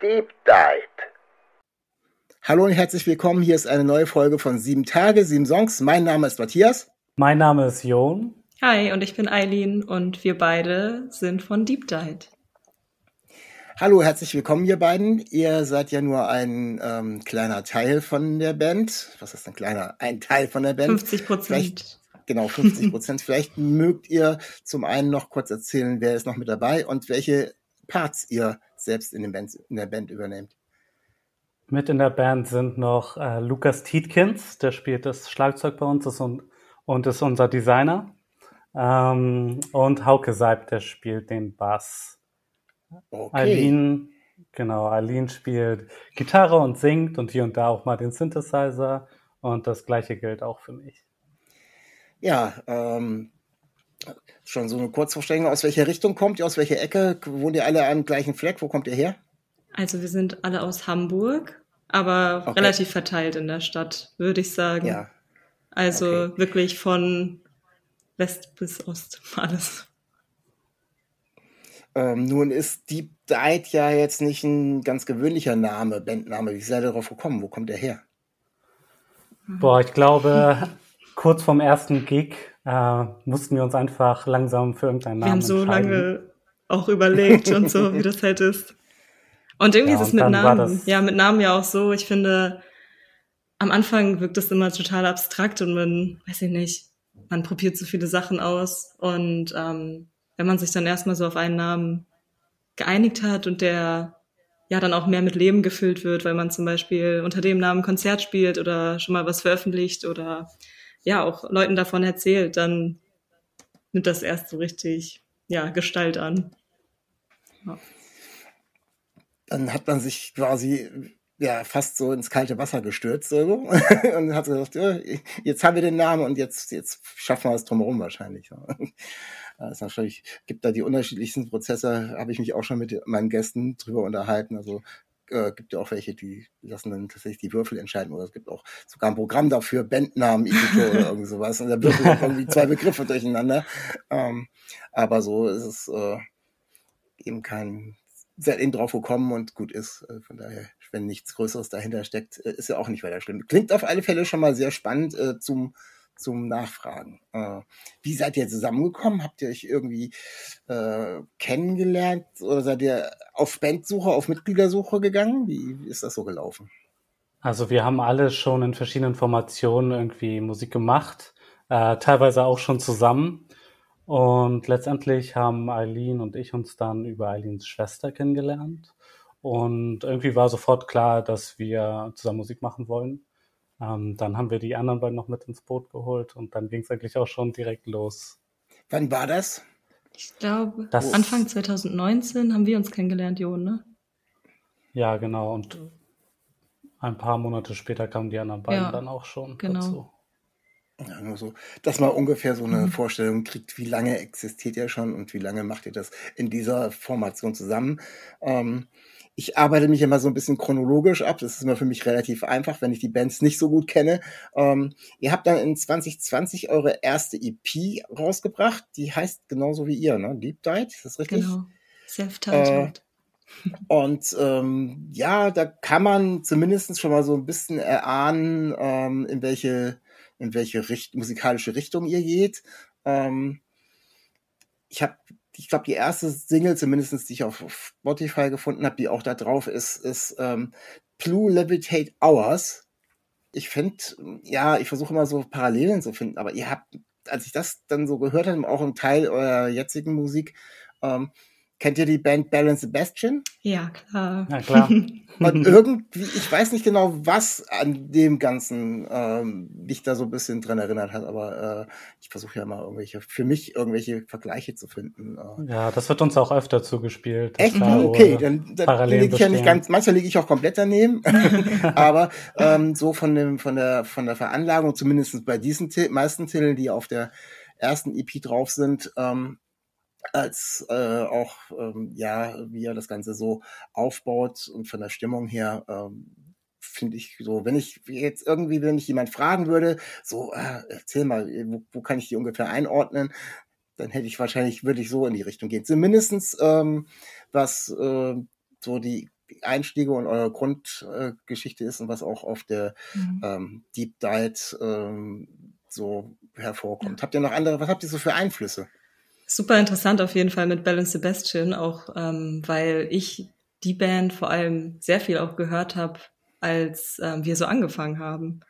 Deep Dive. Hallo und herzlich willkommen. Hier ist eine neue Folge von Sieben Tage, sieben Songs. Mein Name ist Matthias. Mein Name ist Jon. Hi, und ich bin Eileen und wir beide sind von Deep Dive. Hallo, herzlich willkommen, ihr beiden. Ihr seid ja nur ein ähm, kleiner Teil von der Band. Was ist ein kleiner? Ein Teil von der Band. 50 Prozent. Genau, 50 Prozent. Vielleicht mögt ihr zum einen noch kurz erzählen, wer ist noch mit dabei und welche Parts ihr selbst in, Band, in der Band übernehmt. Mit in der Band sind noch äh, Lukas Tietkins, der spielt das Schlagzeug bei uns ist und, und ist unser Designer. Ähm, und Hauke Seib, der spielt den Bass. Okay. Aline, genau, Aline spielt Gitarre und singt und hier und da auch mal den Synthesizer. Und das gleiche gilt auch für mich. Ja, ähm, schon so eine Kurzvorstellung, aus welcher Richtung kommt ihr, aus welcher Ecke? Wohnt ihr alle am gleichen Fleck? Wo kommt ihr her? Also wir sind alle aus Hamburg, aber Okay. relativ verteilt in der Stadt, würde ich sagen. Ja. Also okay. wirklich von West bis Ost alles. Ähm, nun ist Deep Dive ja jetzt nicht ein ganz gewöhnlicher Name, Bandname. Wie seid ihr darauf gekommen? Wo kommt der her? Boah, ich glaube, kurz vorm ersten Gig äh, mussten wir uns einfach langsam für irgendeinen Wir Namen haben so entscheiden. lange auch überlegt und so, wie das halt ist. Und irgendwie Ja, ist es mit Namen. Ja, mit Namen ja auch so. Ich finde, am Anfang wirkt es immer total abstrakt und man, weiß ich nicht, man probiert so viele Sachen aus. Und ähm, wenn man sich dann erstmal so auf einen Namen geeinigt hat und der ja dann auch mehr mit Leben gefüllt wird, weil man zum Beispiel unter dem Namen Konzert spielt oder schon mal was veröffentlicht oder ja auch Leuten davon erzählt, dann nimmt das erst so richtig ja Gestalt an. Dann hat man sich quasi ja fast so ins kalte Wasser gestürzt so, und hat gesagt, ja, jetzt haben wir den Namen und jetzt, jetzt schaffen wir es drumherum wahrscheinlich. Ja. Das natürlich, gibt da die unterschiedlichsten Prozesse, habe ich mich auch schon mit meinen Gästen drüber unterhalten. Also äh, gibt ja auch welche, die lassen dann tatsächlich die Würfel entscheiden oder es gibt auch sogar ein Programm dafür, Bandnamen, Editor oder irgend sowas. Und da würfeln auch irgendwie zwei Begriffe durcheinander. Ähm, aber so ist es äh, eben kein seid eben drauf gekommen und gut ist. Äh, Von daher, wenn nichts Größeres dahinter steckt, äh, ist ja auch nicht weiter schlimm. Klingt auf alle Fälle schon mal sehr spannend äh, zum, zum Nachfragen. Äh, wie seid ihr zusammengekommen? Habt ihr euch irgendwie äh, kennengelernt oder seid ihr auf Bandsuche, auf Mitgliedersuche gegangen? Wie, ist das so gelaufen? Also wir haben alle schon in verschiedenen Formationen irgendwie Musik gemacht, äh, teilweise auch schon zusammen. Und letztendlich haben Eileen und ich uns dann über Eileens Schwester kennengelernt. Und irgendwie war sofort klar, dass wir zusammen Musik machen wollen. Ähm, dann haben wir die anderen beiden noch mit ins Boot geholt und dann ging es eigentlich auch schon direkt los. Wann war das? Ich glaube, Das- Anfang 2019 haben wir uns kennengelernt, Jo, ne? Ja, genau. Und ein paar Monate später kamen die anderen beiden Ja, dann auch schon genau. dazu. Ja, nur so, dass man ungefähr so eine Vorstellung kriegt, wie lange existiert ihr schon und wie lange macht ihr das in dieser Formation zusammen. Ähm, ich arbeite mich immer so ein bisschen chronologisch ab. Das ist immer für mich relativ einfach, wenn ich die Bands nicht so gut kenne. Ähm, ihr habt dann in 2020 eure erste EP rausgebracht. Die heißt genauso wie ihr, ne? Deep Dive, ist das richtig? Genau. Self-titled. Und ähm, ja, da kann man zumindest schon mal so ein bisschen erahnen, ähm, in welche, in welche Richt musikalische Richtung ihr geht. Ähm, ich habe, ich glaube, die erste Single, zumindest die ich auf Spotify gefunden habe, die auch da drauf ist, ist ähm, Blue Levitate Hours. Ich finde, ja, ich versuche immer so Parallelen zu finden, aber ihr habt, als ich das dann so gehört habe, auch ein Teil eurer jetzigen Musik, ähm, Kennt ihr die Band and Sebastian? Ja, klar. Ja, klar. Und irgendwie, ich weiß nicht genau, was an dem Ganzen ähm, mich da so ein bisschen dran erinnert hat, aber äh, ich versuche ja mal irgendwelche, für mich irgendwelche Vergleiche zu finden. Äh. Ja, das wird uns auch öfter zugespielt. Echt? da Okay, dann, dann liege ich ja nicht ganz, manchmal liege ich auch komplett daneben, aber ähm, so von dem, von der, von der Veranlagung, zumindest bei diesen meisten Titeln, die auf der ersten EP drauf sind, ähm, als äh, auch ähm, ja, wie er das Ganze so aufbaut und von der Stimmung her ähm, finde ich so, wenn ich jetzt irgendwie, wenn mich jemand fragen würde, so äh, erzähl mal, wo, wo kann ich die ungefähr einordnen, dann hätte ich wahrscheinlich würde ich so in die Richtung gehen. Zumindestens ähm, was äh, so die Einstiege und eure Grundgeschichte äh, ist und was auch auf der Mhm. ähm, Deep Dive ähm, so hervorkommt. Habt ihr noch andere, was habt ihr so für Einflüsse? Super interessant auf jeden Fall mit Bell and Sebastian, auch ähm, weil ich die Band vor allem sehr viel auch gehört habe, als ähm, wir so angefangen haben.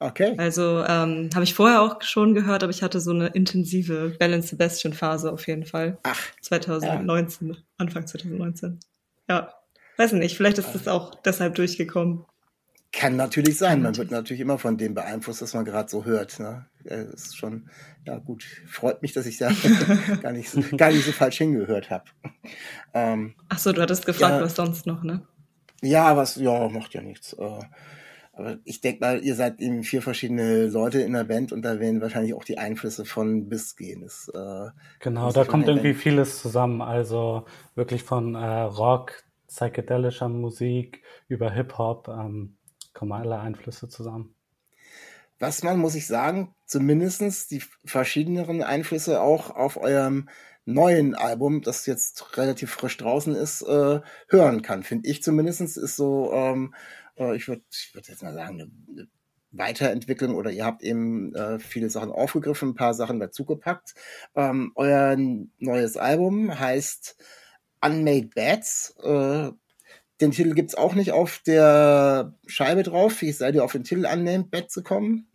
Okay. Also ähm, habe ich vorher auch schon gehört, aber ich hatte so eine intensive Bell and Sebastian Phase auf jeden Fall. Ach, 2019, Anfang 2019. Ja, weiß nicht, vielleicht ist das auch deshalb durchgekommen. Kann natürlich sein. Man wird natürlich immer von dem beeinflusst, was man gerade so hört. Ne? Das ist schon, ja gut, freut mich, dass ich da gar, nicht, so- gar nicht so falsch hingehört habe. Ähm, Ach so, du hattest gefragt, Ja. was sonst noch, ne? ja, was, ja, macht ja nichts. Äh, aber ich denke mal, ihr seid eben vier verschiedene Leute in der Band und da werden wahrscheinlich auch die Einflüsse von bis gehen. Das, äh, Genau, da kommt irgendwie erwähnen. vieles zusammen. Also wirklich von äh, Rock, psychedelischer Musik über Hip-Hop ähm, kommen alle Einflüsse zusammen. was man, muss ich sagen, zumindestens die verschiedenen Einflüsse auch auf eurem neuen Album, das jetzt relativ frisch draußen ist, äh, hören kann. Finde ich zumindestens ist so, ähm, äh, ich würde ich würd jetzt mal sagen, eine, eine Weiterentwicklung oder ihr habt eben äh, viele Sachen aufgegriffen, ein paar Sachen dazugepackt. Ähm, euer neues Album heißt Unmade Bats. Äh, den Titel gibt's auch nicht auf der Scheibe drauf. Wie seid ihr auf den Titel Unnamed Bat zu kommen?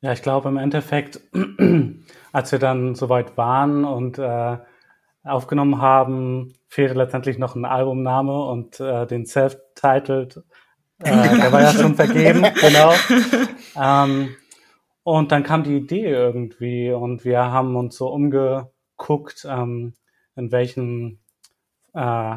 Ja, ich glaube im Endeffekt, als wir dann soweit waren und äh, aufgenommen haben, fehlte letztendlich noch ein Albumname und äh, den Self-Titled, äh, der war ja schon vergeben, genau. Ähm, und dann kam die Idee irgendwie und wir haben uns so umgeguckt, ähm, in welchen, äh,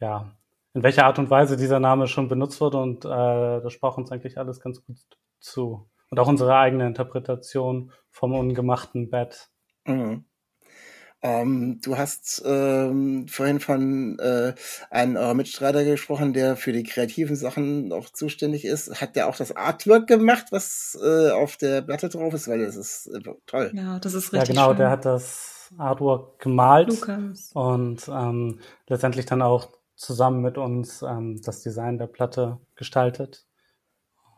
ja, in welcher Art und Weise dieser Name schon benutzt wurde und äh, das sprach uns eigentlich alles ganz gut zu. Und auch unsere eigene Interpretation vom ungemachten Bett. Mhm. Ähm, du hast ähm, vorhin von äh, einem eurer Mitstreiter gesprochen, der für die kreativen Sachen auch zuständig ist. Hat der auch das Artwork gemacht, was äh, auf der Platte drauf ist? Weil das ist äh, toll. Ja, das ist Ja, richtig genau, schön. der hat das Artwork gemalt Lukas. und ähm, letztendlich dann auch zusammen mit uns ähm, das Design der Platte gestaltet.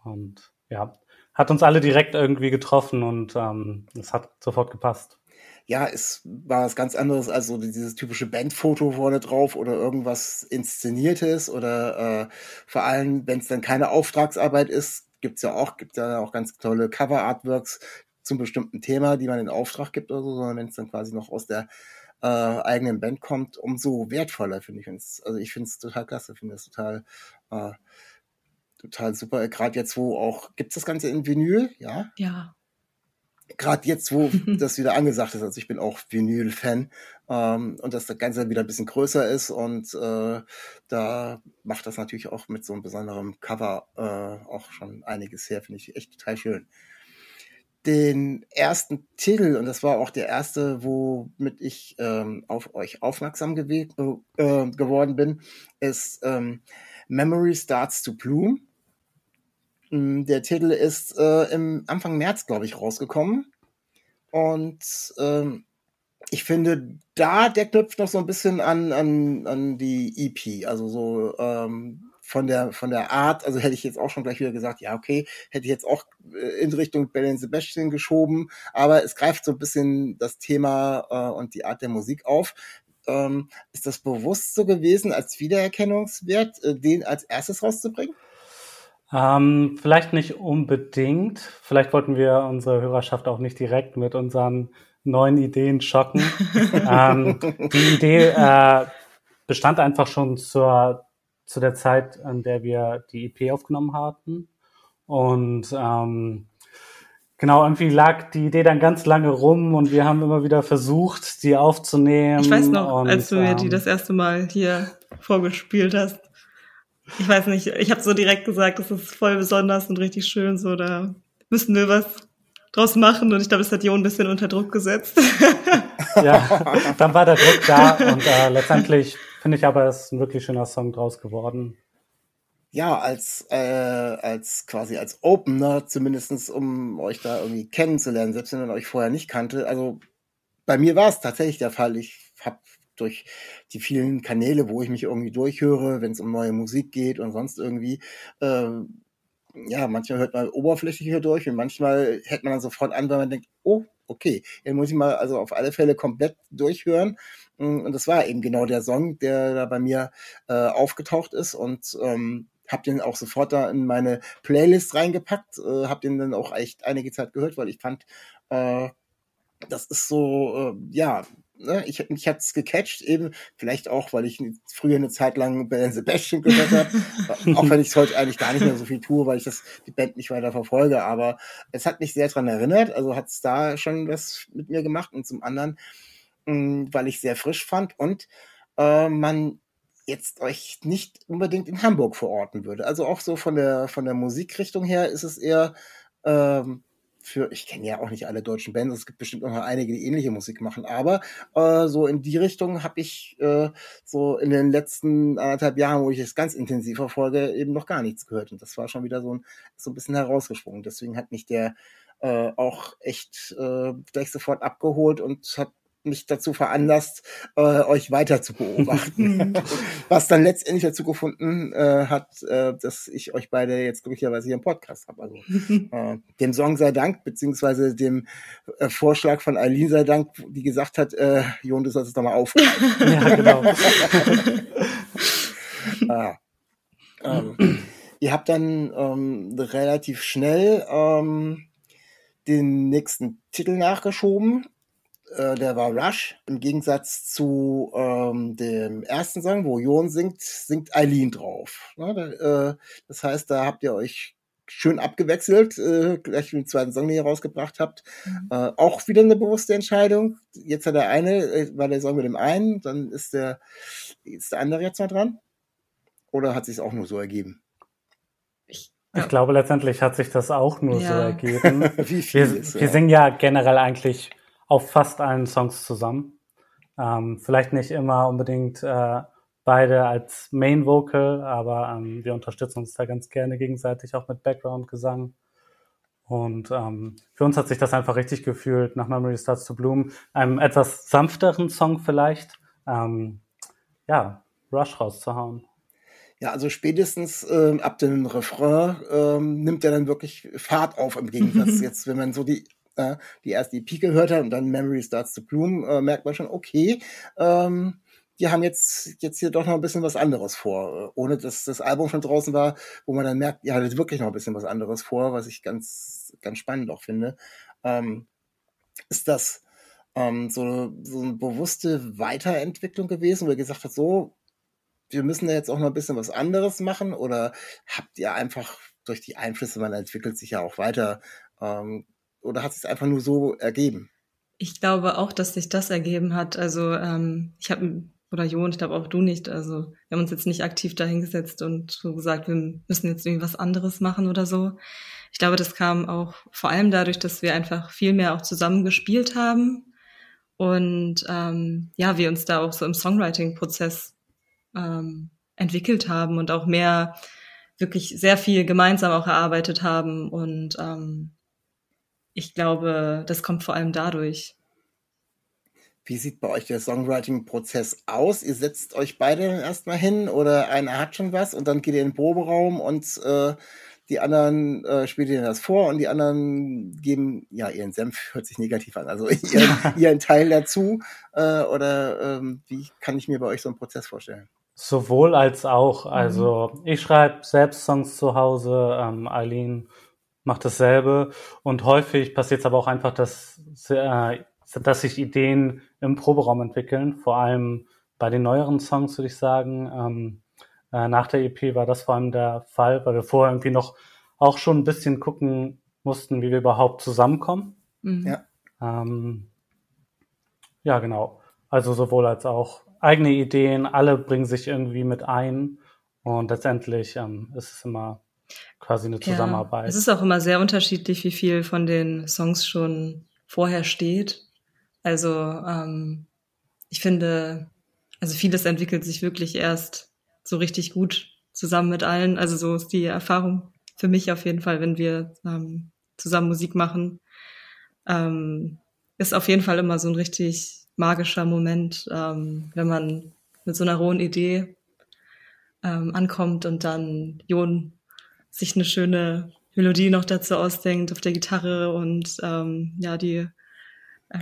Und ja, hat uns alle direkt irgendwie getroffen und ähm, es hat sofort gepasst. Ja, es war was ganz anderes als so dieses typische Bandfoto vorne drauf oder irgendwas Inszeniertes oder äh, vor allem, wenn es dann keine Auftragsarbeit ist, gibt's ja auch, gibt ja auch ganz tolle Cover-Artworks zum bestimmten Thema, die man in Auftrag gibt oder so, sondern wenn es dann quasi noch aus der äh, eigenen Band kommt, umso wertvoller, finde ich. Find's, also ich finde es total klasse, finde es total, äh, total super. Gerade jetzt, wo auch, gibt's das Ganze in Vinyl? Ja Ja. gerade jetzt, wo das wieder angesagt ist, also ich bin auch Vinyl-Fan ähm, und dass das Ganze wieder ein bisschen größer ist und äh, da macht das natürlich auch mit so einem besonderen Cover äh, auch schon einiges her, finde ich echt total schön. Den ersten Titel, und das war auch der erste, womit ich ähm, auf euch aufmerksam gewe- äh, geworden bin, ist ähm, Memory Starts to Bloom. Mm, Der Titel ist äh, im Anfang März, glaube ich, rausgekommen. Und ähm, ich finde, da der knüpft noch so ein bisschen an, an, an die EP. Also so ähm, von der von der Art, also hätte ich jetzt auch schon gleich wieder gesagt, ja, okay, hätte ich jetzt auch äh, in Richtung Bell and Sebastian geschoben, aber es greift so ein bisschen das Thema äh, und die Art der Musik auf. Ähm, ist das bewusst so gewesen, als Wiedererkennungswert, äh, den als erstes rauszubringen? Ähm, vielleicht nicht unbedingt. Vielleicht wollten wir unsere Hörerschaft auch nicht direkt mit unseren neuen Ideen schocken. ähm, die Idee äh, bestand einfach schon zur, zu der Zeit, an der wir die EP aufgenommen hatten. Und ähm, genau, irgendwie lag die Idee dann ganz lange rum und wir haben immer wieder versucht, die aufzunehmen. Ich weiß noch, und, als du mir die ähm, das erste Mal hier vorgespielt hast. Ich weiß nicht, ich habe so direkt gesagt, das ist voll besonders und richtig schön, so da müssen wir was draus machen und ich glaube, das hat Jo ein bisschen unter Druck gesetzt. ja, dann war der Druck da und äh, letztendlich finde ich aber, ist ein wirklich schöner Song draus geworden. ja, als, äh, als quasi als Opener, zumindestens um euch da irgendwie kennenzulernen, selbst wenn man euch vorher nicht kannte. Also bei mir war es tatsächlich der Fall. Ich habe durch die vielen Kanäle, wo ich mich irgendwie durchhöre, wenn es um neue Musik geht und sonst irgendwie, ähm, ja, manchmal hört man oberflächlicher durch und manchmal hält man dann sofort an, weil man denkt, oh, okay, dann muss ich mal also auf alle Fälle komplett durchhören. Und das war eben genau der Song, der da bei mir äh, aufgetaucht ist. Und ähm, habe den auch sofort da in meine Playlist reingepackt, äh, habe den dann auch echt einige Zeit gehört, weil ich fand, äh, das ist so, äh, ja, ne, ich, mich hat's gecatcht, eben. Vielleicht auch, weil ich früher eine Zeit lang Ben Sebastian gehört habe, auch wenn ich es heute eigentlich gar nicht mehr so viel tue, weil ich das die Band nicht weiter verfolge, aber es hat mich sehr dran erinnert, also hat's da schon was mit mir gemacht. Und zum anderen, weil ich sehr frisch fand und äh, man jetzt euch nicht unbedingt in Hamburg verorten würde. Also auch so von der von der Musikrichtung her ist es eher ähm, für, ich kenne ja auch nicht alle deutschen Bands, es gibt bestimmt noch einige, die ähnliche Musik machen, aber äh, so in die Richtung habe ich äh, so in den letzten anderthalb Jahren, wo ich es ganz intensiv verfolge, eben noch gar nichts gehört. Und das war schon wieder so ein, so ein bisschen herausgesprungen. Deswegen hat mich der äh, auch echt äh, gleich sofort abgeholt und hat mich dazu veranlasst, äh, euch weiter zu beobachten. Was dann letztendlich dazu gefunden äh, hat, äh, dass ich euch beide jetzt glücklicherweise hier im Podcast habe. Also äh, dem Song sei Dank, beziehungsweise dem äh, Vorschlag von Eileen sei Dank, die gesagt hat, äh, Jon, du sollst es doch mal aufgreifen. Ja, genau. ah. ähm, ihr habt dann ähm, relativ schnell ähm, den nächsten Titel nachgeschoben. Äh, der war Rush. Im Gegensatz zu ähm, dem ersten Song, wo Jon singt, singt Eileen drauf. Ne, da, äh, das heißt, da habt ihr euch schön abgewechselt, äh, gleich den zweiten Song, den ihr rausgebracht habt. Äh, auch wieder eine bewusste Entscheidung. Jetzt hat der eine, äh, war der Song mit dem einen, dann ist der, ist der andere jetzt mal dran. Oder hat sich auch nur so ergeben? Ich glaube, letztendlich hat sich das auch nur so Ja. ergeben. Wie viel Wir, ist, wir ja. singen ja generell eigentlich auf fast allen Songs zusammen. Ähm, vielleicht nicht immer unbedingt äh, beide als Main Vocal, aber ähm, wir unterstützen uns da ganz gerne gegenseitig auch mit Background-Gesang. Und ähm, für uns hat sich das einfach richtig gefühlt, nach Memory Starts to Bloom, einem etwas sanfteren Song vielleicht, ähm, ja, Rush rauszuhauen. Ja, also spätestens ähm, ab dem Refrain ähm, nimmt er dann wirklich Fahrt auf im Gegensatz jetzt, wenn man so die die erste EP gehört hat und dann Memory Starts to Bloom, äh, merkt man schon, okay, ähm, die haben jetzt jetzt hier doch noch ein bisschen was anderes vor, äh, ohne dass das Album schon draußen war, wo man dann merkt, das ist wirklich noch ein bisschen was anderes vor, was ich ganz ganz spannend auch finde. Ähm, ist das ähm, so, so eine bewusste Weiterentwicklung gewesen, wo ihr gesagt habt, so, wir müssen da jetzt auch noch ein bisschen was anderes machen oder habt ihr einfach durch die Einflüsse, man entwickelt sich ja auch weiter, ähm, oder hat es einfach nur so ergeben? Ich glaube auch, dass sich das ergeben hat. Also ähm, ich habe oder Jo, ich glaube auch du nicht. Also wir haben uns jetzt nicht aktiv dahingesetzt und so gesagt, wir müssen jetzt irgendwie was anderes machen oder so. Ich glaube, das kam auch vor allem dadurch, dass wir einfach viel mehr auch zusammen gespielt haben und ähm, ja, wir uns da auch so im Songwriting-Prozess ähm, entwickelt haben und auch mehr wirklich sehr viel gemeinsam auch erarbeitet haben und ähm, ich glaube, das kommt vor allem dadurch. Wie sieht bei euch der Songwriting-Prozess aus? Ihr setzt euch beide erstmal hin oder einer hat schon was und dann geht ihr in den Proberaum und äh, die anderen äh, spielt ihr das vor und die anderen geben, ja, ihren Senf hört sich negativ an, also ihren, ihren Teil dazu. Äh, oder ähm, wie kann ich mir bei euch so einen Prozess vorstellen? Sowohl als auch. Also ich schreibe selbst Songs zu Hause, ähm, Eileen macht dasselbe und häufig passiert es aber auch einfach, dass äh, dass sich Ideen im Proberaum entwickeln, vor allem bei den neueren Songs, würde ich sagen. Ähm, äh, nach der EP war das vor allem der Fall, weil wir vorher irgendwie noch auch schon ein bisschen gucken mussten, wie wir überhaupt zusammenkommen. Mhm. Ja. Ähm, ja, genau. Also sowohl als auch eigene Ideen, alle bringen sich irgendwie mit ein und letztendlich ähm, ist es immer quasi eine Zusammenarbeit. Ja, es ist auch immer sehr unterschiedlich, wie viel von den Songs schon vorher steht. Also ähm, ich finde, also vieles entwickelt sich wirklich erst so richtig gut zusammen mit allen. Also so ist die Erfahrung für mich auf jeden Fall, wenn wir ähm, zusammen Musik machen. Ähm, ist auf jeden Fall immer so ein richtig magischer Moment, ähm, wenn man mit so einer rohen Idee ähm, ankommt und dann Jon sich eine schöne Melodie noch dazu ausdenkt auf der Gitarre und ähm, ja, die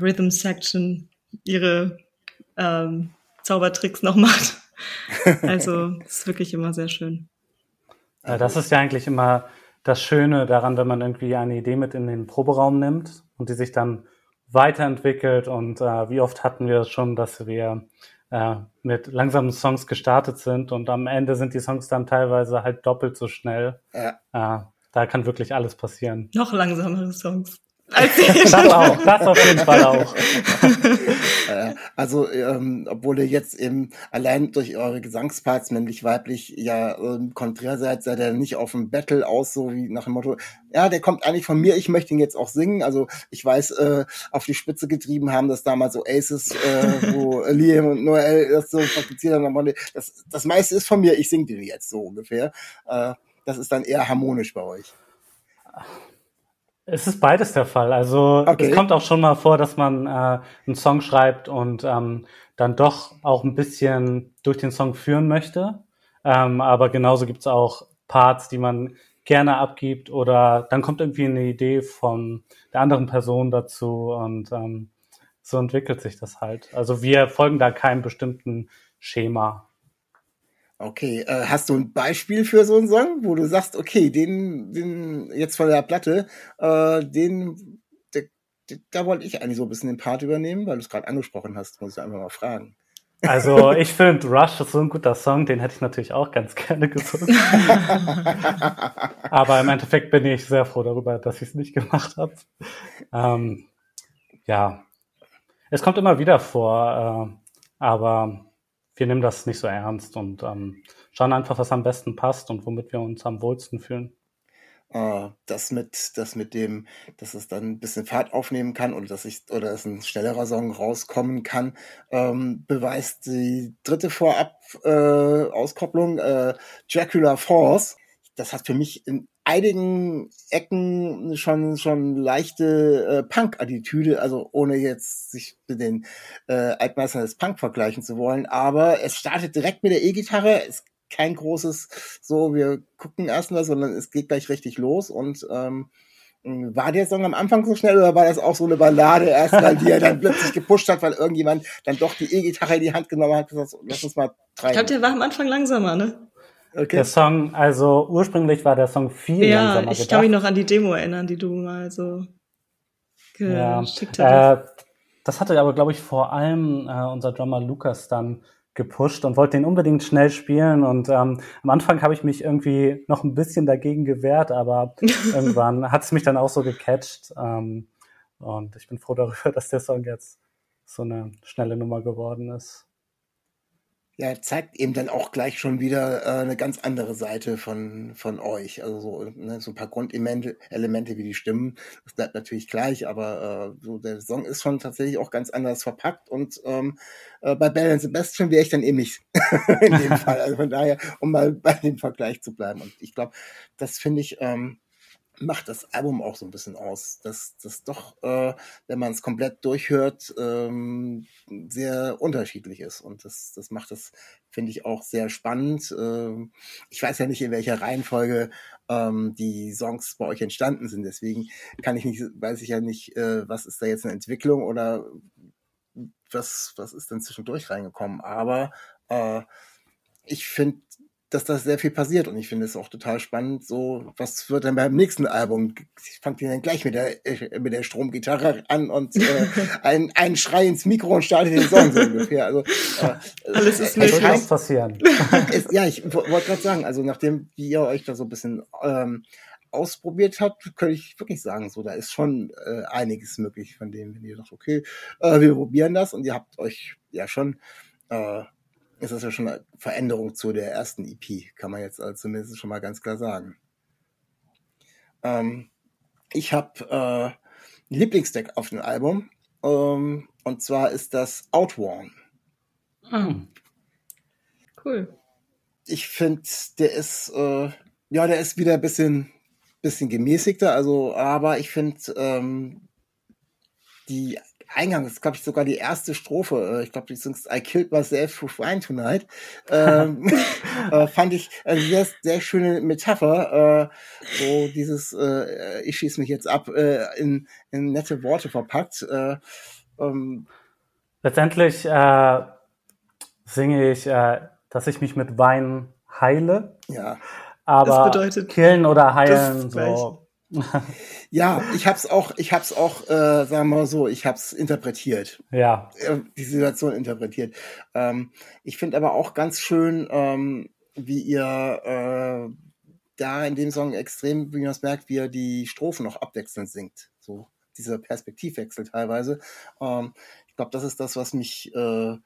Rhythm Section ihre ähm, Zaubertricks noch macht. Also es ist wirklich immer sehr schön. Ja, das ist ja eigentlich immer das Schöne daran, wenn man irgendwie eine Idee mit in den Proberaum nimmt und die sich dann weiterentwickelt. Und äh, wie oft hatten wir es schon, dass wir äh, mit langsamen Songs gestartet sind und am Ende sind die Songs dann teilweise halt doppelt so schnell. Ja. Äh, da kann wirklich alles passieren. Noch langsamere Songs. Als das auch, das auf jeden Fall auch. Also, ähm, obwohl ihr jetzt eben allein durch eure Gesangsparts, männlich, weiblich, ja ähm, konträr seid, seid ihr nicht auf dem Battle aus, so wie nach dem Motto, ja, der kommt eigentlich von mir, ich möchte ihn jetzt auch singen. Also ich weiß, äh, auf die Spitze getrieben haben das damals so Aces, äh, wo Liam und Noel das so praktiziert haben. Das, das meiste ist von mir, ich singe den jetzt so ungefähr. Äh, das ist dann eher harmonisch bei euch. Es ist beides der Fall. Also Okay. es kommt auch schon mal vor, dass man äh, einen Song schreibt und ähm, dann doch auch ein bisschen durch den Song führen möchte. Ähm, aber genauso gibt's auch Parts, die man gerne abgibt oder dann kommt irgendwie eine Idee von der anderen Person dazu und ähm, so entwickelt sich das halt. Also wir folgen da keinem bestimmten Schema. Okay, äh, hast du ein Beispiel für so einen Song, wo du sagst, okay, den, den jetzt von der Platte, äh, den, der, der, da wollte ich eigentlich so ein bisschen den Part übernehmen, weil du es gerade angesprochen hast, muss ich einfach mal fragen. Also ich finde Rush ist so ein guter Song, den hätte ich natürlich auch ganz gerne gesungen. Aber im Endeffekt bin ich sehr froh darüber, dass ich es nicht gemacht habe. Ähm, ja, es kommt immer wieder vor, äh, aber wir nehmen das nicht so ernst und ähm, schauen einfach, was am besten passt und womit wir uns am wohlsten fühlen. äh, das mit, das mit dem, dass es dann ein bisschen Fahrt aufnehmen kann oder dass ich, oder dass ein schnellerer Song rauskommen kann, ähm, beweist die dritte Vorab äh, äh, Dracula Falls. Das hat für mich in einigen Ecken schon schon leichte äh, Punk-Attitüde, also ohne jetzt sich mit den äh, Altmeistern des Punk vergleichen zu wollen, aber es startet direkt mit der E-Gitarre, ist kein großes so, wir gucken erst mal, sondern es geht gleich richtig los und ähm, war der Song am Anfang so schnell oder war das auch so eine Ballade erstmal, die er dann plötzlich gepusht hat, weil irgendjemand dann doch die E-Gitarre in die Hand genommen hat, gesagt, lass uns mal Ich treiben. glaube, der war am Anfang langsamer, ne? Okay. Der Song, also ursprünglich war der Song viel Ja, langsamer ich gedacht. kann mich noch an die Demo erinnern, die du mal so Ja, geschickt hattest. äh, das hatte aber, glaube ich, vor allem äh, unser Drummer Lukas dann gepusht und wollte den unbedingt schnell spielen. Und ähm, am Anfang habe ich mich irgendwie noch ein bisschen dagegen gewehrt, aber irgendwann hat es mich dann auch so gecatcht. Ähm, und ich bin froh darüber, dass der Song jetzt so eine schnelle Nummer geworden ist. Ja, zeigt eben dann auch gleich schon wieder äh, eine ganz andere Seite von, von euch. Also so, ne, so ein paar Grundelemente Elemente wie die Stimmen, das bleibt natürlich gleich, aber äh, so der Song ist schon tatsächlich auch ganz anders verpackt und ähm, äh, bei Bell and Sebastian wäre ich dann eben nicht in dem Fall. Also von daher, um mal bei dem Vergleich zu bleiben. Und ich glaube, das finde ich, ähm, macht das Album auch so ein bisschen aus, dass das doch, äh, wenn man es komplett durchhört, ähm, sehr unterschiedlich ist. Und das, das macht das, finde ich, auch sehr spannend. Ähm, ich weiß ja nicht, in welcher Reihenfolge ähm, die Songs bei euch entstanden sind. Deswegen kann ich nicht, weiß ich ja nicht, äh, was ist da jetzt eine Entwicklung oder was, was ist denn zwischendurch reingekommen. Aber äh, ich finde dass da sehr viel passiert und ich finde es auch total spannend, so was wird dann beim nächsten Album, fangt ihr dann gleich mit der äh, mit der Stromgitarre an und äh, ein, ein Schrei ins Mikro und startet den Song so ungefähr. Also äh, alles ist äh, möglich. Kann passieren. Es, ja, ich wollte gerade sagen, also nachdem wie ihr euch da so ein bisschen ähm, ausprobiert habt, könnte ich wirklich sagen, so da ist schon äh, einiges möglich von dem, wenn ihr sagt, okay, äh, wir probieren das und ihr habt euch ja schon äh, ist das ja schon eine Veränderung zu der ersten EP, kann man jetzt also zumindest schon mal ganz klar sagen. Ähm, ich habe äh, ein Lieblingsdeck auf dem Album ähm, und zwar ist das Outworn. Oh. Cool. Ich finde, der ist äh, ja, der ist wieder ein bisschen bisschen gemäßigter, also aber ich finde ähm, die Eingang, das ist, glaube ich, sogar die erste Strophe. Äh, ich glaube, die ist I killed myself for fine tonight. Ähm, äh, fand ich eine sehr, sehr schöne Metapher, äh, so dieses äh, ich schieße mich jetzt ab äh, in, in nette Worte verpackt. Äh, ähm, Letztendlich äh, singe ich, äh, dass ich mich mit Wein heile. Ja. Aber das bedeutet, killen oder heilen, so ja, ich hab's auch, ich hab's auch, äh, sagen wir mal so, ich hab's interpretiert. Ja. Äh, die Situation interpretiert. Ähm, ich finde aber auch ganz schön, ähm, wie ihr äh, da in dem Song extrem, wie man es merkt, wie er die Strophen noch abwechselnd singt. So dieser Perspektivwechsel teilweise. Ähm, ich glaube, das ist das, was mich äh,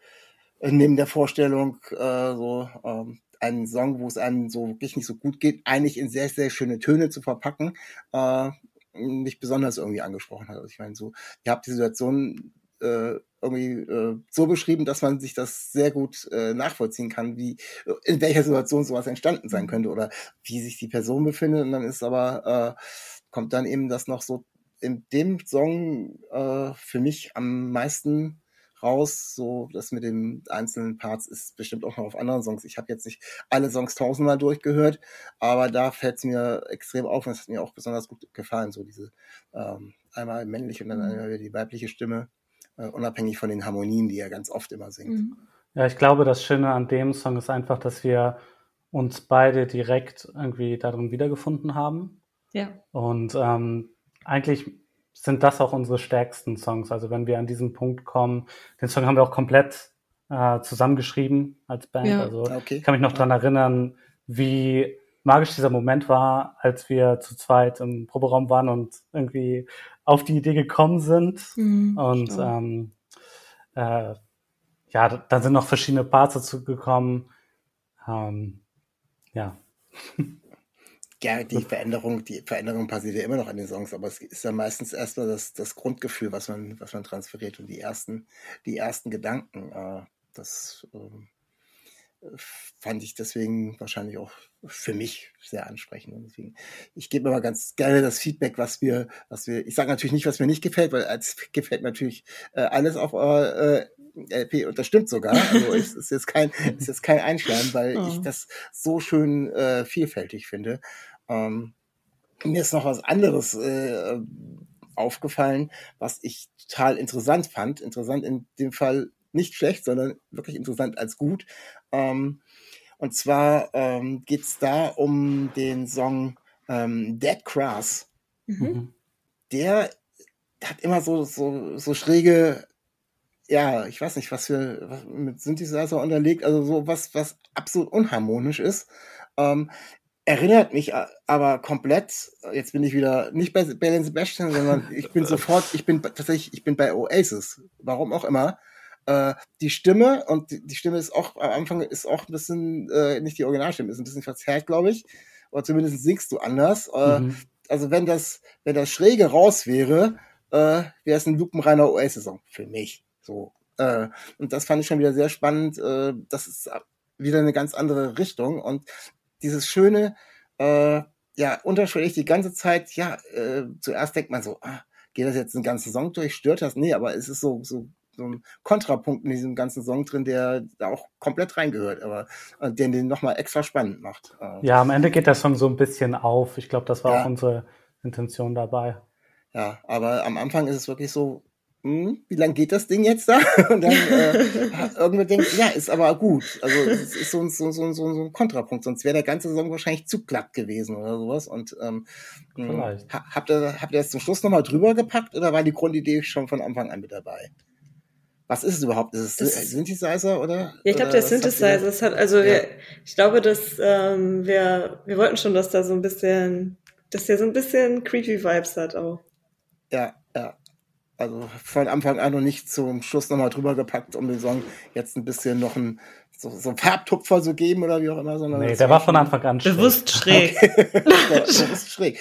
neben der Vorstellung äh, so ähm, einen Song, wo es einem so wirklich nicht so gut geht, eigentlich in sehr, sehr schöne Töne zu verpacken, äh, mich besonders irgendwie angesprochen hat. Also ich meine, so, ihr habt die Situation äh, irgendwie äh, so beschrieben, dass man sich das sehr gut äh, nachvollziehen kann, wie in welcher Situation sowas entstanden sein könnte oder wie sich die Person befindet. Und dann ist aber, äh, kommt dann eben das noch so in dem Song äh, für mich am meisten raus. So, das mit den einzelnen Parts ist bestimmt auch noch auf anderen Songs. Ich habe jetzt nicht alle Songs tausendmal durchgehört, aber da fällt es mir extrem auf und es hat mir auch besonders gut gefallen. So diese ähm, einmal männliche und dann mhm. einmal die weibliche Stimme, äh, unabhängig von den Harmonien, die er ganz oft immer singt. Mhm. Ja, ich glaube, das Schöne an dem Song ist einfach, dass wir uns beide direkt irgendwie darin wiedergefunden haben. Ja. Und ähm, eigentlich sind das auch unsere stärksten Songs. Also wenn wir an diesen Punkt kommen, den Song haben wir auch komplett äh, zusammengeschrieben als Band. Ja. Also okay. ich kann mich noch dran erinnern, wie magisch dieser Moment war, als wir zu zweit im Proberaum waren und irgendwie auf die Idee gekommen sind. Mhm, und ähm, äh, ja, dann sind noch verschiedene Parts dazu gekommen. Ähm, ja. ja, die Veränderung, die Veränderung passiert ja immer noch an den Songs, aber es ist ja meistens erstmal das, das Grundgefühl, was man, was man transferiert und die ersten, die ersten Gedanken. Äh, das ähm, fand ich deswegen wahrscheinlich auch für mich sehr ansprechend. Und deswegen, ich gebe immer ganz gerne das Feedback, was wir, was wir, ich sage natürlich nicht, was mir nicht gefällt, weil als gefällt natürlich äh, alles auf eurer äh, LP und das stimmt sogar. Also es ist jetzt kein, ist jetzt kein Einschlagen, weil oh. ich das so schön äh, vielfältig finde. Ähm, mir ist noch was anderes äh, aufgefallen, was ich total interessant fand. Interessant in dem Fall nicht schlecht, sondern wirklich interessant als gut. Ähm, und zwar ähm, geht es da um den Song ähm, Dead Grass. Mhm. Der hat immer so, so, so schräge, ja, ich weiß nicht, was für was mit Synthesizer unterlegt, also so was, was absolut unharmonisch ist. Ähm, erinnert mich aber komplett, jetzt bin ich wieder nicht bei Bell Sebastian, sondern ich bin sofort, ich bin tatsächlich, ich bin bei Oasis, warum auch immer. Äh, die Stimme, und die, die, Stimme ist auch am Anfang ist auch ein bisschen, äh, nicht die Originalstimme, ist ein bisschen verzerrt, glaube ich. Oder zumindest singst du anders. Äh, mhm. Also wenn das, wenn das Schräge raus wäre, äh, wäre es ein lupenreiner Oasis-Song für mich. So. Äh, und das fand ich schon wieder sehr spannend. Äh, das ist wieder eine ganz andere Richtung. Und dieses schöne, äh, ja, unterschwellig die ganze Zeit, ja, äh, zuerst denkt man so, ah, geht das jetzt einen ganzen Song durch, stört das? Nee, aber es ist so, so, so ein Kontrapunkt in diesem ganzen Song drin, der da auch komplett reingehört, aber äh, den den nochmal extra spannend macht. Äh, ja, am Ende geht der Song so ein bisschen auf. Ich glaube, das war ja. auch unsere Intention dabei. Ja, aber am Anfang ist es wirklich so, hm, wie lange geht das Ding jetzt da? Und dann äh, irgendwer denkt, ja, ist aber gut. Also es ist so ein, so, so, so, so ein Kontrapunkt, sonst wäre der ganze Song wahrscheinlich zu glatt gewesen oder sowas. Und ähm, hm, Vielleicht. ha- habt ihr, habt ihr das zum Schluss nochmal drüber gepackt oder war die Grundidee schon von Anfang an mit dabei? Was ist es überhaupt? Ist es Das- Synthesizer oder? Ja, ich glaube, der Synthesizer, es hat, also Ja. wir, ich glaube, dass ähm, wir, wir wollten schon, dass da so ein bisschen, dass der so ein bisschen creepy Vibes hat auch. Ja, ja. Also von Anfang an und nicht zum Schluss nochmal drüber gepackt, um den Song jetzt ein bisschen noch ein so, so einen Farbtupfer zu geben oder wie auch immer, sondern Nee, der war von Anfang an schräg. Bewusst schräg. das ist schräg.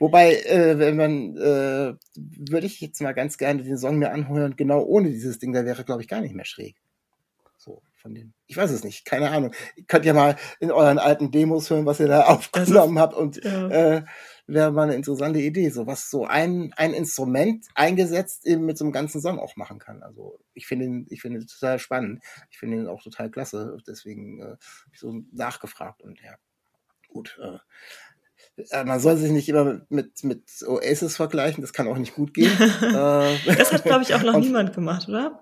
Wobei, äh, wenn man, äh, würde ich jetzt mal ganz gerne den Song mir anhören, genau ohne dieses Ding, der wäre, glaube ich, gar nicht mehr schräg. So, von den, ich weiß es nicht, keine Ahnung. Ihr könnt ja mal in euren alten Demos hören, was ihr da aufgenommen habt und Ja. äh, wäre mal eine interessante Idee, so was so ein, ein Instrument eingesetzt eben mit so einem ganzen Song auch machen kann. Also ich finde ihn, ich finde ihn total spannend. Ich finde ihn auch total klasse. Deswegen äh, so nachgefragt und ja, gut. Äh, äh, man soll sich nicht immer mit, mit Oasis vergleichen, das kann auch nicht gut gehen. äh, Das hat, glaube ich, auch noch Und- niemand gemacht, oder?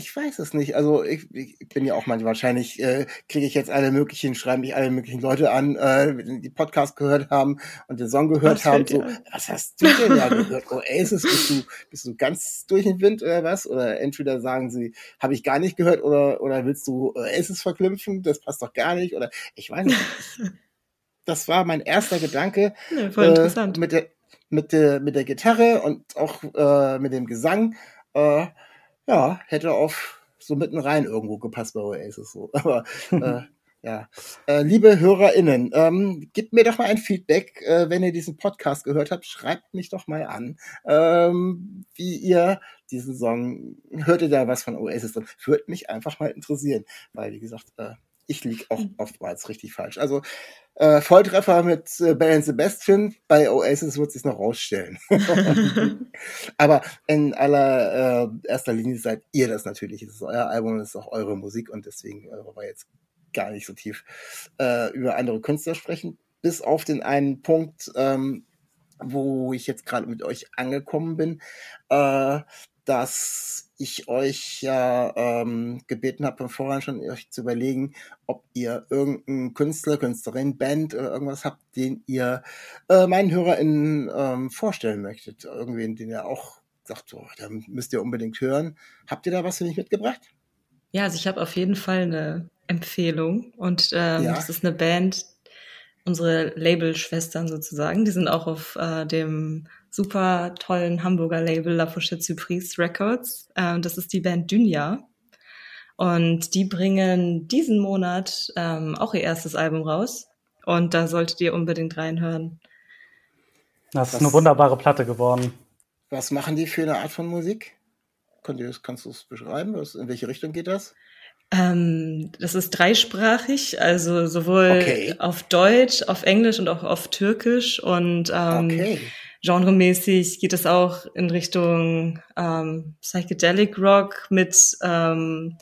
Ich weiß es nicht. Also ich, ich bin ja auch manchmal wahrscheinlich, äh, kriege ich jetzt alle möglichen, schreiben mich alle möglichen Leute an, äh, die Podcast gehört haben und den Song gehört Was haben. So, was hast du denn da gehört? Oasis, bist du, bist du ganz durch den Wind oder was? Oder entweder sagen sie, habe ich gar nicht gehört oder, oder willst du Oasis verknüpfen? Das passt doch gar nicht. Oder ich weiß nicht. Ich, das war mein erster Gedanke Ja, voll äh, interessant. mit der mit der mit der Gitarre und auch äh, mit dem Gesang äh, ja hätte auf so mitten rein irgendwo gepasst bei Oasis so. Aber äh, ja. Äh, liebe HörerInnen ähm, gebt mir doch mal ein Feedback äh, wenn ihr diesen Podcast gehört habt. Schreibt mich doch mal an ähm, wie ihr diesen Song hört ihr da was von Oasis? Drin würde mich einfach mal interessieren weil wie gesagt äh, ich liege auch oftmals richtig falsch. Also äh, Volltreffer mit äh, and Sebastian, bei Oasis wird sich noch rausstellen. Aber in aller äh, erster Linie seid ihr das natürlich. Es ist euer Album, es ist auch eure Musik und deswegen äh, wollen wir jetzt gar nicht so tief äh, über andere Künstler sprechen. Bis auf den einen Punkt, ähm, wo ich jetzt gerade mit euch angekommen bin, äh, dass ich euch ja ähm, gebeten habe, von vorhin schon euch zu überlegen, ob ihr irgendeinen Künstler, Künstlerin, Band oder irgendwas habt, den ihr äh, meinen HörerInnen ähm, vorstellen möchtet. Irgendwen, den ihr auch sagt, so, da müsst ihr unbedingt hören. Habt ihr da was für mich mitgebracht? Ja, also ich habe auf jeden Fall eine Empfehlung und ähm, Ja. das ist eine Band, unsere Labelschwestern sozusagen, die sind auch auf äh, dem super tollen Hamburger Label La Fourchette Surprise Records. Ähm, das ist die Band Dynia und die bringen diesen Monat ähm, auch ihr erstes Album raus und da solltet ihr unbedingt reinhören. Das ist Was- eine wunderbare Platte geworden. Was machen die für eine Art von Musik? Könnt ihr, kannst du es beschreiben? Was, in welche Richtung geht das? Ähm, das ist dreisprachig, also sowohl Okay. auf Deutsch, auf Englisch und auch auf Türkisch und ähm, Okay. Genremäßig geht es auch in Richtung ähm, Psychedelic Rock mit ähm,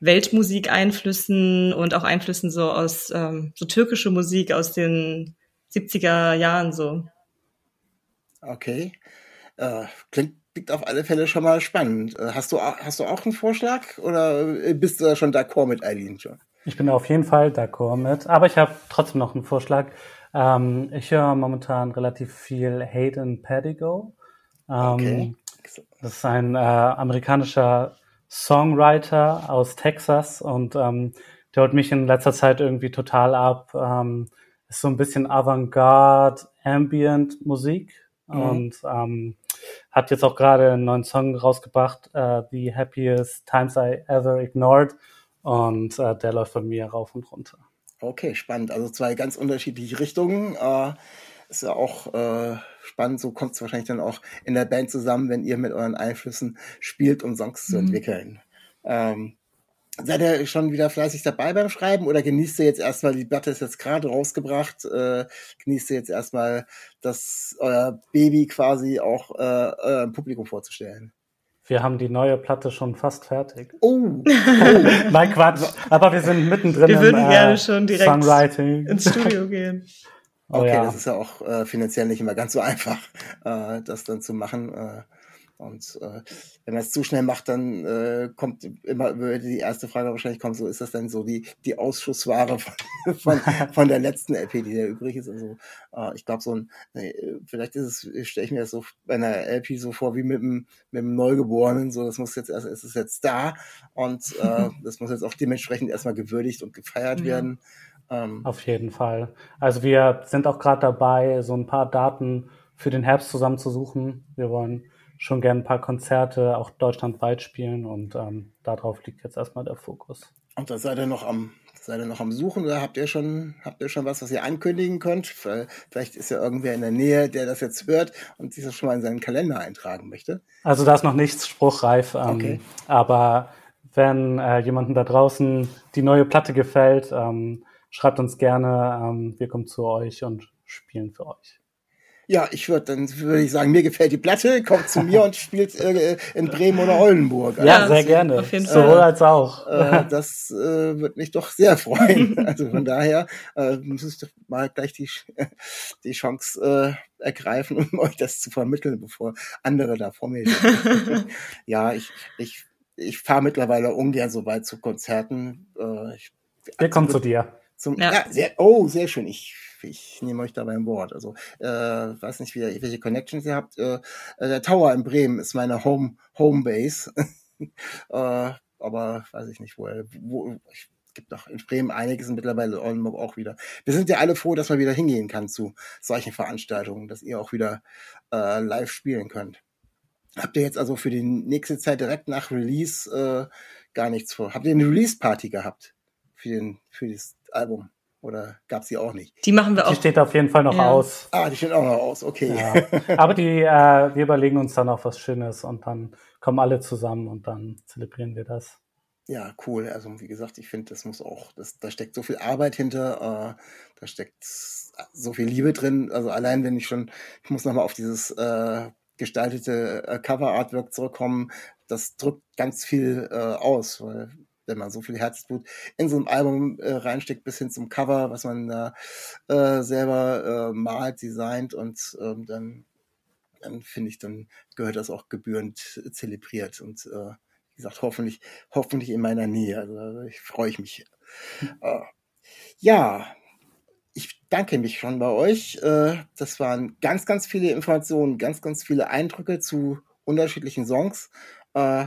Weltmusik-Einflüssen und auch Einflüssen so aus ähm, so türkische Musik aus den 70er Jahren so. Okay. Äh, klingt, klingt auf alle Fälle schon mal spannend. Äh, hast, du, hast du auch einen Vorschlag oder äh, bist du da schon d'accord mit Eileen schon? Ich bin auf jeden Fall d'accord mit, aber ich habe trotzdem noch einen Vorschlag. Ähm, ich höre momentan relativ viel Hayden Pedigo. Ähm, Okay. Das ist ein äh, amerikanischer Songwriter aus Texas und ähm, der holt mich in letzter Zeit irgendwie total ab. Ähm, ist so ein bisschen Avantgarde, Ambient Musik Mhm. und ähm, hat jetzt auch gerade einen neuen Song rausgebracht, äh, The Happiest Times I Ever Ignored und äh, der läuft bei mir rauf und runter. Okay, spannend. Also zwei ganz unterschiedliche Richtungen. Äh, ist ja auch äh, spannend. So kommt es wahrscheinlich dann auch in der Band zusammen, wenn ihr mit euren Einflüssen spielt, um Songs zu Mhm. entwickeln. Ähm, seid ihr schon wieder fleißig dabei beim Schreiben oder genießt ihr jetzt erstmal, die Platte ist jetzt gerade rausgebracht, äh, genießt ihr jetzt erstmal, das euer Baby quasi auch äh, Publikum vorzustellen? Wir haben die neue Platte schon fast fertig. Oh, Nein, Quatsch. Aber wir sind mittendrin Wir würden im, gerne schon direkt Songwriting. ins Studio gehen. Oh Okay, ja. das ist ja auch äh, finanziell nicht immer ganz so einfach, äh, das dann zu machen. Äh, Und äh, wenn man es zu schnell macht, dann äh, kommt immer würde die erste Frage wahrscheinlich kommen, so ist das denn so die, die Ausschussware von, von, von der letzten LP, die da übrig ist. Also äh, ich glaube, so ein, äh, vielleicht ist es, stelle ich mir das so bei einer LP so vor wie mit einem, mit einem Neugeborenen, so das muss jetzt erst, es ist jetzt da und äh, das muss jetzt auch dementsprechend erstmal gewürdigt und gefeiert ja. werden. Ähm, Auf jeden Fall. Also wir sind auch gerade dabei, so ein paar Daten für den Herbst zusammenzusuchen. Wir wollen schon gerne ein paar Konzerte auch deutschlandweit spielen und ähm, darauf liegt jetzt erstmal der Fokus. Und da seid ihr noch am seid ihr noch am Suchen oder habt ihr schon habt ihr schon was, was ihr ankündigen könnt? Vielleicht ist ja irgendwer in der Nähe, der das jetzt hört und sich das schon mal in seinen Kalender eintragen möchte. Also da ist noch nichts spruchreif, ähm, okay. aber wenn äh, jemandem da draußen die neue Platte gefällt, ähm, schreibt uns gerne, ähm, wir kommen zu euch und spielen für euch. Ja, ich würde dann würde ich sagen, mir gefällt die Platte, kommt zu mir und spielt äh, in Bremen oder Oldenburg. Ja, also, sehr gerne. Auf jeden Fall. Sowohl als auch. Äh, das äh, wird mich doch sehr freuen. Also von daher äh, muss ich doch mal gleich die, die Chance äh, ergreifen, um euch das zu vermitteln, bevor andere da vor mir sind. ja, ich, ich, ich fahre mittlerweile ungern so weit zu Konzerten. Äh, ich, Wir kommen zu dir. Zum, ja. ja sehr, oh, sehr schön. Ich ich nehme euch da beim Wort. Also, äh, weiß nicht, wie, welche Connections ihr habt. Äh, äh, der Tower in Bremen ist meine Home, Homebase. äh, aber weiß ich nicht, wo, wo ich, gibt noch in Bremen einiges und mittlerweile Oldenburg auch wieder. Wir sind ja alle froh, dass man wieder hingehen kann zu solchen Veranstaltungen, dass ihr auch wieder äh, live spielen könnt. Habt ihr jetzt also für die nächste Zeit direkt nach Release äh, gar nichts vor? Habt ihr eine Release-Party gehabt für, den, für das Album? Oder gab es die auch nicht? Die machen wir auch. Die steht auf jeden Fall noch ja. aus. Ah, die steht auch noch aus, okay. Ja. Aber die, äh, wir überlegen uns dann auch was Schönes und dann kommen alle zusammen und dann zelebrieren wir das. Ja, cool. Also wie gesagt, ich finde, das muss auch, das, da steckt so viel Arbeit hinter, äh, da steckt so viel Liebe drin. Also allein wenn ich schon, ich muss nochmal auf dieses äh, gestaltete äh, Cover-Artwork zurückkommen, das drückt ganz viel äh, aus, weil wenn man so viel Herzblut in so ein Album äh, reinsteckt, bis hin zum Cover, was man da äh, selber äh, malt, designt und ähm, dann, dann finde ich, dann gehört das auch gebührend zelebriert und äh, wie gesagt, hoffentlich, hoffentlich in meiner Nähe. Also ich freue ich mich. Äh, ja, ich danke mich schon bei euch. Äh, das waren ganz, ganz viele Informationen, ganz, ganz viele Eindrücke zu unterschiedlichen Songs. Äh,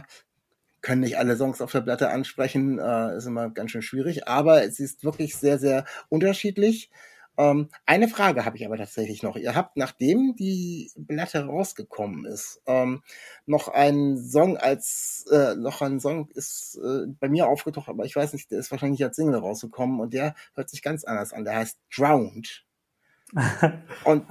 können nicht alle Songs auf der Platte ansprechen, äh, ist immer ganz schön schwierig, aber es ist wirklich sehr, sehr unterschiedlich. Ähm, eine Frage habe ich aber tatsächlich noch. Ihr habt, nachdem die Platte rausgekommen ist, ähm, noch einen Song als, äh, noch ein Song ist äh, bei mir aufgetaucht, aber ich weiß nicht, der ist wahrscheinlich als Single rausgekommen und der hört sich ganz anders an. Der heißt Drowned. und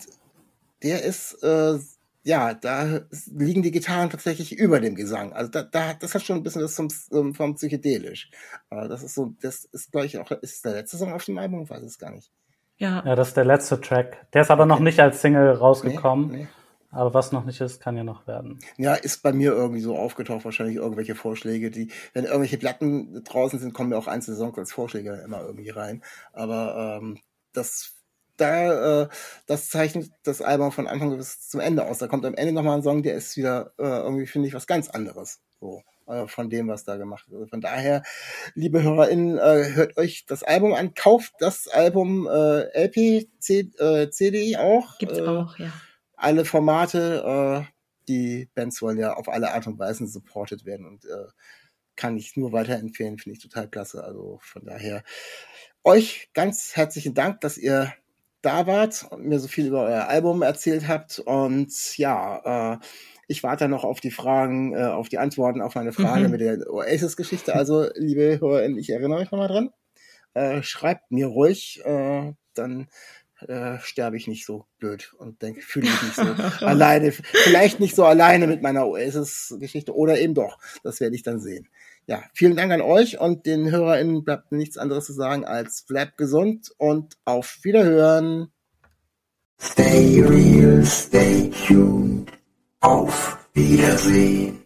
der ist äh, ja, da liegen die Gitarren tatsächlich über dem Gesang. Also da, da das hat schon ein bisschen das zum, vom psychedelisch. Aber das ist so, das ist glaube ich auch, ist der letzte Song auf dem Album, ich weiß es gar nicht. Ja. ja, das ist der letzte Track. Der ist aber noch nicht als Single rausgekommen. Nee, nee. Aber was noch nicht ist, kann ja noch werden. Ja, ist bei mir irgendwie so aufgetaucht, wahrscheinlich irgendwelche Vorschläge, die, wenn irgendwelche Platten draußen sind, kommen mir auch einzelne Songs als Vorschläge immer irgendwie rein. Aber ähm, das da, äh, das zeichnet das Album von Anfang bis zum Ende aus. Da kommt am Ende nochmal ein Song, der ist wieder äh, irgendwie, finde ich, was ganz anderes. So, äh, von dem, was da gemacht wird. von daher, liebe HörerInnen, äh, hört euch das Album an, kauft das Album äh, LP, C, äh, CD auch. Gibt's äh, auch, ja. Alle Formate, äh, die Bands wollen ja auf alle Art und Weisen supported werden und äh, kann ich nur weiterempfehlen, finde ich total klasse. Also von daher euch ganz herzlichen Dank, dass ihr da wart und mir so viel über euer Album erzählt habt. Und ja, äh, ich warte noch auf die Fragen, äh, auf die Antworten auf meine Frage mhm. mit der Oasis-Geschichte. Also, liebe Hörerinnen, ich erinnere euch nochmal dran. Äh, schreibt mir ruhig, äh, dann äh, sterbe ich nicht so blöd und denke, fühle mich nicht so alleine, vielleicht nicht so alleine mit meiner Oasis-Geschichte oder eben doch. Das werde ich dann sehen ja, vielen Dank an euch und den HörerInnen bleibt nichts anderes zu sagen als bleibt gesund und auf Wiederhören. Stay real, stay tuned. Auf Wiedersehen.